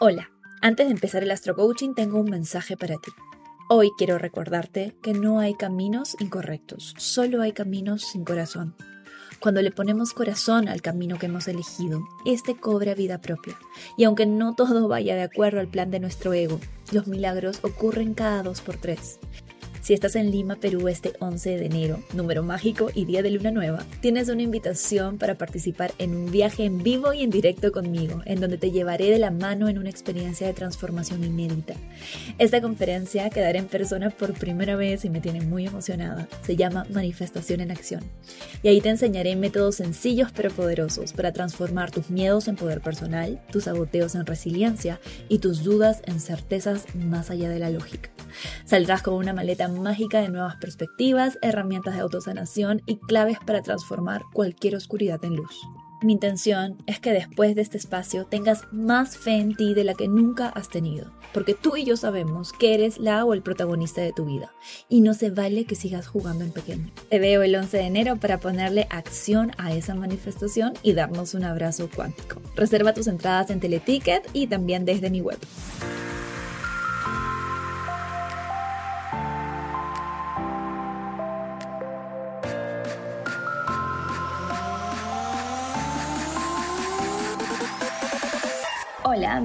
Hola, antes de empezar el Astro Coaching tengo un mensaje para ti. Hoy quiero recordarte que no hay caminos incorrectos, solo hay caminos sin corazón. Cuando le ponemos corazón al camino que hemos elegido, este cobra vida propia. Y aunque no todo vaya de acuerdo al plan de nuestro ego, los milagros ocurren cada dos por tres. Si estás en Lima, Perú este 11 de enero, número mágico y día de luna nueva, tienes una invitación para participar en un viaje en vivo y en directo conmigo, en donde te llevaré de la mano en una experiencia de transformación inédita. Esta conferencia quedará en persona por primera vez y me tiene muy emocionada. Se llama Manifestación en Acción. Y ahí te enseñaré métodos sencillos pero poderosos para transformar tus miedos en poder personal, tus saboteos en resiliencia y tus dudas en certezas más allá de la lógica. Saldrás con una maleta mágica de nuevas perspectivas, herramientas de autosanación y claves para transformar cualquier oscuridad en luz. Mi intención es que después de este espacio tengas más fe en ti de la que nunca has tenido, porque tú y yo sabemos que eres la o el protagonista de tu vida y no se vale que sigas jugando en pequeño. Te veo el 11 de enero para ponerle acción a esa manifestación y darnos un abrazo cuántico. Reserva tus entradas en Teleticket y también desde mi web.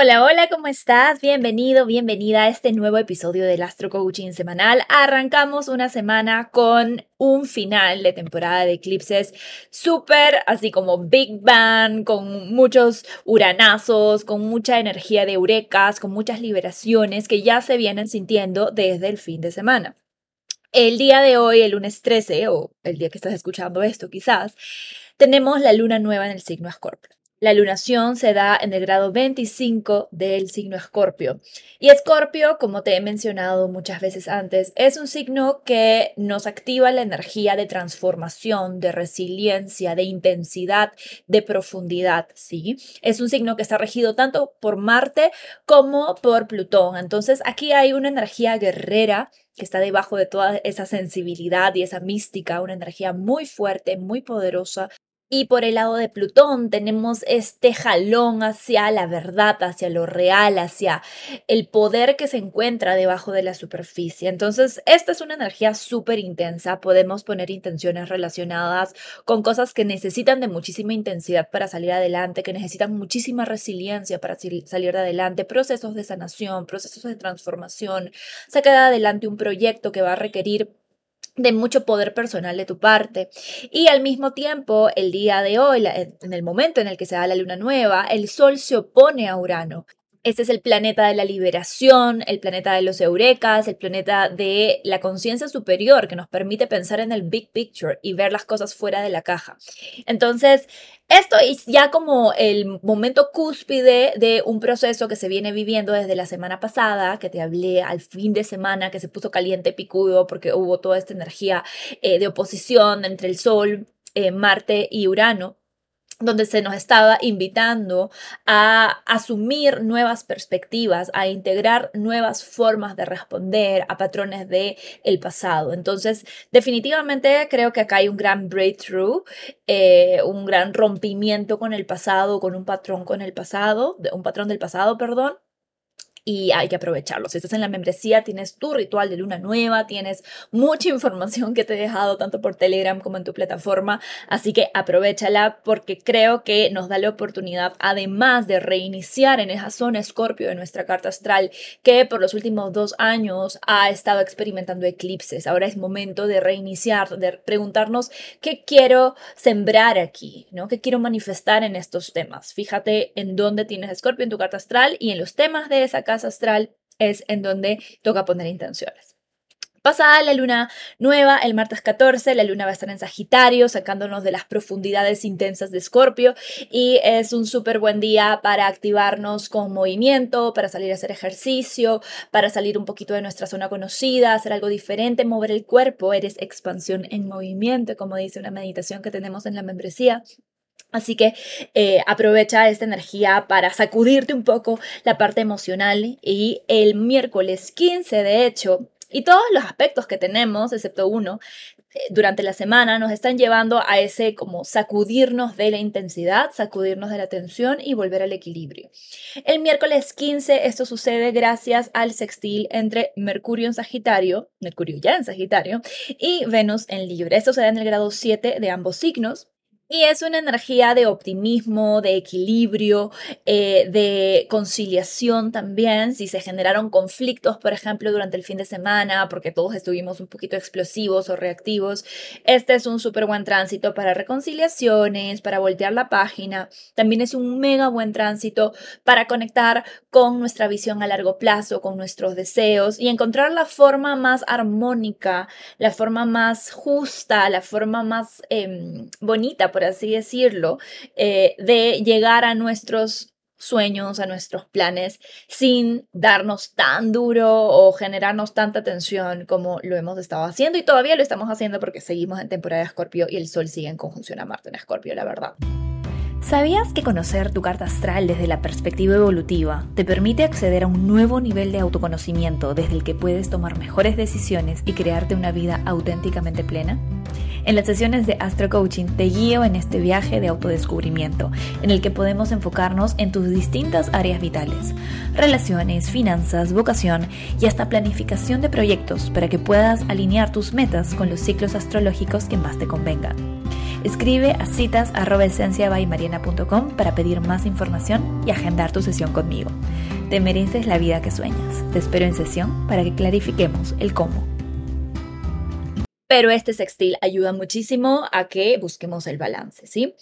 Hola, hola, ¿cómo estás? Bienvenido, bienvenida a este nuevo episodio del Astro Coaching semanal. Arrancamos una semana con un final de temporada de eclipses súper así como Big Bang, con muchos uranazos, con mucha energía de eurecas, con muchas liberaciones que ya se vienen sintiendo desde el fin de semana. El día de hoy, el lunes 13, o el día que estás escuchando esto quizás, tenemos la luna nueva en el signo Escorpio. La lunación se da en el grado 25 del signo Escorpio. Y Escorpio, como te he mencionado muchas veces antes, es un signo que nos activa la energía de transformación, de resiliencia, de intensidad, de profundidad, ¿sí? Es un signo que está regido tanto por Marte como por Plutón. Entonces, aquí hay una energía guerrera que está debajo de toda esa sensibilidad y esa mística, una energía muy fuerte, muy poderosa, y por el lado de Plutón tenemos este jalón hacia la verdad, hacia lo real, hacia el poder que se encuentra debajo de la superficie. Entonces, esta es una energía súper intensa. Podemos poner intenciones relacionadas con cosas que necesitan de muchísima intensidad para salir adelante, que necesitan muchísima resiliencia para salir adelante, procesos de sanación, procesos de transformación, sacar adelante un proyecto que va a requerir de mucho poder personal de tu parte. Y al mismo tiempo, el día de hoy, en el momento en el que se da la luna nueva, el Sol se opone a Urano. Este es el planeta de la liberación, el planeta de los eurecas, el planeta de la conciencia superior que nos permite pensar en el big picture y ver las cosas fuera de la caja. Entonces, esto es ya como el momento cúspide de un proceso que se viene viviendo desde la semana pasada, que te hablé al fin de semana, que se puso caliente picudo porque hubo toda esta energía eh, de oposición entre el Sol, eh, Marte y Urano donde se nos estaba invitando a asumir nuevas perspectivas, a integrar nuevas formas de responder a patrones de el pasado. Entonces, definitivamente creo que acá hay un gran breakthrough, eh, un gran rompimiento con el pasado, con un patrón con el pasado, un patrón del pasado, perdón, y hay que aprovecharlo. Si estás en la membresía, tienes tu ritual de luna nueva, tienes mucha información que te he dejado tanto por Telegram como en tu plataforma, así que aprovechala porque creo que nos da la oportunidad, además de reiniciar en esa zona escorpio de nuestra carta astral, que por los últimos dos años ha estado experimentando eclipses. Ahora es momento de reiniciar, de preguntarnos qué quiero sembrar aquí, ¿no? ¿Qué quiero manifestar en estos temas? Fíjate en dónde tienes escorpio en tu carta astral y en los temas de esa casa astral es en donde toca poner intenciones. Pasada la luna nueva, el martes 14, la luna va a estar en Sagitario, sacándonos de las profundidades intensas de Escorpio y es un súper buen día para activarnos con movimiento, para salir a hacer ejercicio, para salir un poquito de nuestra zona conocida, hacer algo diferente, mover el cuerpo, eres expansión en movimiento, como dice una meditación que tenemos en la membresía. Así que eh, aprovecha esta energía para sacudirte un poco la parte emocional y el miércoles 15, de hecho, y todos los aspectos que tenemos, excepto uno, eh, durante la semana nos están llevando a ese como sacudirnos de la intensidad, sacudirnos de la tensión y volver al equilibrio. El miércoles 15 esto sucede gracias al sextil entre Mercurio en Sagitario, Mercurio ya en Sagitario, y Venus en Libra. Esto se da en el grado 7 de ambos signos. Y es una energía de optimismo, de equilibrio, eh, de conciliación también. Si se generaron conflictos, por ejemplo, durante el fin de semana, porque todos estuvimos un poquito explosivos o reactivos, este es un súper buen tránsito para reconciliaciones, para voltear la página. También es un mega buen tránsito para conectar con nuestra visión a largo plazo, con nuestros deseos y encontrar la forma más armónica, la forma más justa, la forma más em, bonita por así decirlo, eh, de llegar a nuestros sueños, a nuestros planes, sin darnos tan duro o generarnos tanta tensión como lo hemos estado haciendo y todavía lo estamos haciendo porque seguimos en temporada de Escorpio y el Sol sigue en conjunción a Marte en Escorpio, la verdad. ¿Sabías que conocer tu carta astral desde la perspectiva evolutiva te permite acceder a un nuevo nivel de autoconocimiento desde el que puedes tomar mejores decisiones y crearte una vida auténticamente plena? En las sesiones de Astro Coaching te guío en este viaje de autodescubrimiento, en el que podemos enfocarnos en tus distintas áreas vitales, relaciones, finanzas, vocación y hasta planificación de proyectos para que puedas alinear tus metas con los ciclos astrológicos que más te convengan. Escribe a citas para pedir más información y agendar tu sesión conmigo. Te mereces la vida que sueñas. Te espero en sesión para que clarifiquemos el cómo pero este sextil ayuda muchísimo a que busquemos el balance, ¿sí?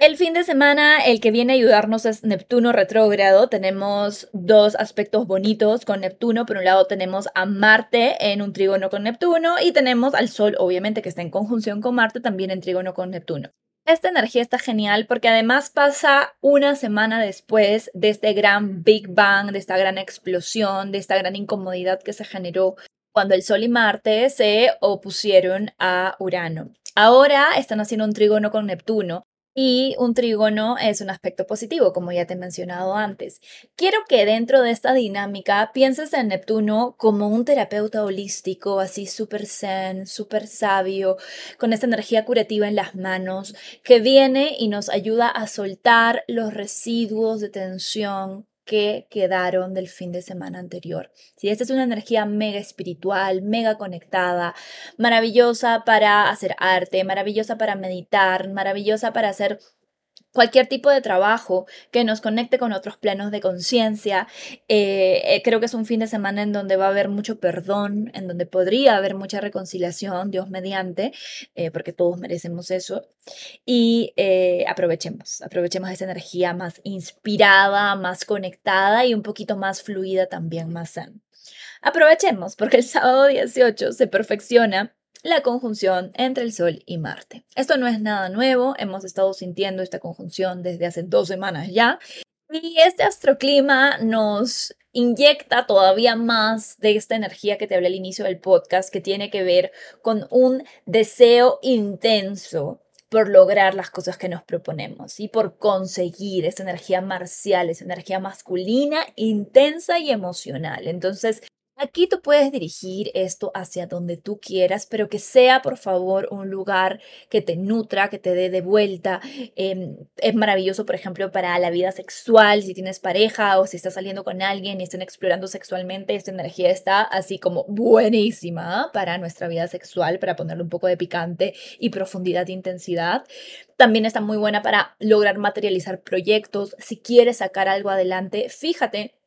El fin de semana, el que viene a ayudarnos es Neptuno retrógrado. Tenemos dos aspectos bonitos con Neptuno. Por un lado tenemos a Marte en un trígono con Neptuno y tenemos al Sol, obviamente, que está en conjunción con Marte, también en trígono con Neptuno. Esta energía está genial porque además pasa una semana después de este gran Big Bang, de esta gran explosión, de esta gran incomodidad que se generó cuando el Sol y Marte se opusieron a Urano. Ahora están haciendo un trígono con Neptuno y un trígono es un aspecto positivo, como ya te he mencionado antes. Quiero que dentro de esta dinámica pienses en Neptuno como un terapeuta holístico, así súper zen, súper sabio, con esta energía curativa en las manos, que viene y nos ayuda a soltar los residuos de tensión que quedaron del fin de semana anterior. Si esta es una energía mega espiritual, mega conectada, maravillosa para hacer arte, maravillosa para meditar, maravillosa para hacer cualquier tipo de trabajo que nos conecte con otros planos de conciencia. Eh, eh, creo que es un fin de semana en donde va a haber mucho perdón, en donde podría haber mucha reconciliación, Dios mediante, eh, porque todos merecemos eso. Y aprovechemos, aprovechemos esa energía más inspirada, más conectada y un poquito más fluida también, más zen. Aprovechemos porque el sábado 18 se perfecciona la conjunción entre el Sol y Marte. Esto no es nada nuevo, hemos estado sintiendo esta conjunción desde hace dos semanas ya, y este astroclima nos inyecta todavía más de esta energía que te hablé al inicio del podcast, que tiene que ver con un deseo intenso por lograr las cosas que nos proponemos y por conseguir esa energía marcial, esa energía masculina, intensa y emocional. Entonces, Aquí tú puedes dirigir esto hacia donde tú quieras, pero que sea, por favor, un lugar que te nutra, que te dé de vuelta. Em, es maravilloso, por ejemplo, para la vida sexual, si tienes pareja o si estás saliendo con alguien y están explorando sexualmente, esta energía está así como buenísima para nuestra vida sexual, para ponerle un poco de picante y profundidad e intensidad. También está muy buena para lograr materializar proyectos. Si quieres sacar algo adelante, fíjate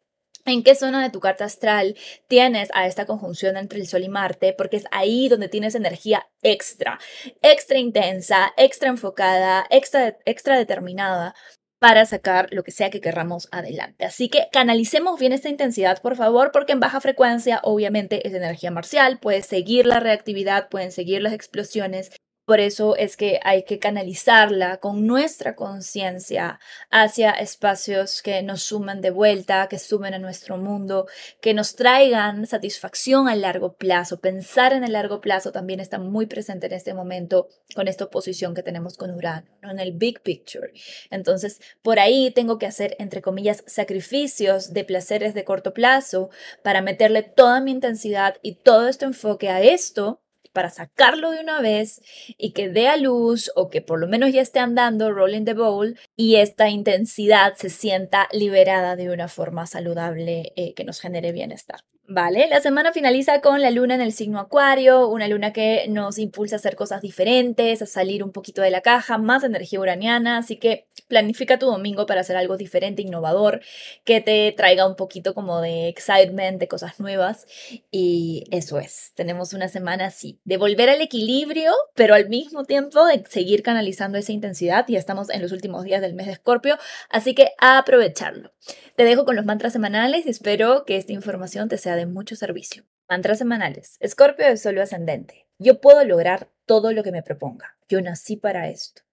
en qué zona de tu carta astral tienes a esta conjunción entre el Sol y Marte, porque es ahí donde tienes energía extra, extra intensa, extra enfocada, extra, extra determinada para sacar lo que sea que querramos adelante. Así que canalicemos bien esta intensidad, por favor, porque en baja frecuencia obviamente es energía marcial, puede seguir la reactividad, pueden seguir las explosiones por eso es que hay que canalizarla con nuestra conciencia hacia espacios que nos sumen de vuelta, que sumen a nuestro mundo, que nos traigan satisfacción a largo plazo. Pensar en el largo plazo también está muy presente en este momento con esta oposición que tenemos con Urano, en el big picture. Entonces, por ahí tengo que hacer, entre comillas, sacrificios de placeres de corto plazo para meterle toda mi intensidad y todo este enfoque a esto para sacarlo de una vez y que dé a luz o que por lo menos ya esté andando, rolling the bowl, y esta intensidad se sienta liberada de una forma saludable eh, que nos genere bienestar. Vale, la semana finaliza con la luna en el signo Acuario, una luna que nos impulsa a hacer cosas diferentes, a salir un poquito de la caja, más energía uraniana, así que planifica tu domingo para hacer algo diferente, innovador, que te traiga un poquito como de excitement, de cosas nuevas y eso es, tenemos una semana así, de volver al equilibrio, pero al mismo tiempo de seguir canalizando esa intensidad, ya estamos en los últimos días del mes de Escorpio, así que aprovecharlo. Te dejo con los mantras semanales y espero que esta información te sea de mucho servicio. Mantras semanales. Escorpio de solo ascendente. Yo puedo lograr todo lo que me proponga. Yo nací para esto.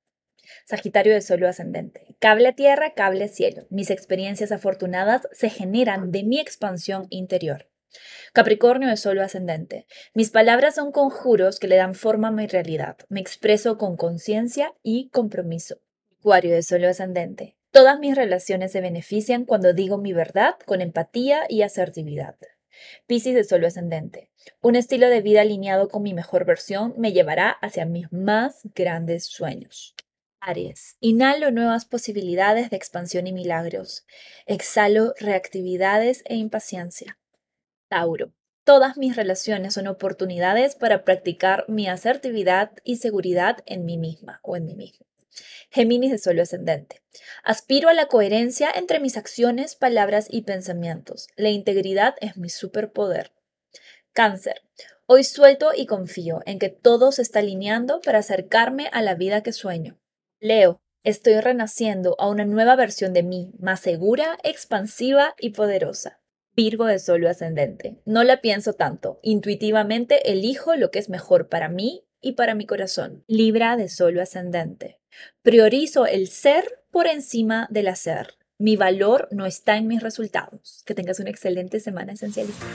Sagitario de solo ascendente. Cable tierra, cable cielo. Mis experiencias afortunadas se generan de mi expansión interior. Capricornio de solo ascendente. Mis palabras son conjuros que le dan forma a mi realidad. Me expreso con conciencia y compromiso. Acuario de solo ascendente. Todas mis relaciones se benefician cuando digo mi verdad con empatía y asertividad. Piscis de solo ascendente. Un estilo de vida alineado con mi mejor versión me llevará hacia mis más grandes sueños. Aries. Inhalo nuevas posibilidades de expansión y milagros. Exhalo reactividades e impaciencia. Tauro. Todas mis relaciones son oportunidades para practicar mi asertividad y seguridad en mí misma o en mí mismo. Géminis de solo ascendente. Aspiro a la coherencia entre mis acciones, palabras y pensamientos. La integridad es mi superpoder. Cáncer. Hoy suelto y confío en que todo se está alineando para acercarme a la vida que sueño. Leo. Estoy renaciendo a una nueva versión de mí, más segura, expansiva y poderosa. Virgo de solo ascendente. No la pienso tanto. Intuitivamente elijo lo que es mejor para mí y para mi corazón. Libra de solo ascendente. Priorizo el ser por encima del hacer. Mi valor no está en mis resultados. Que tengas una excelente semana esencialista.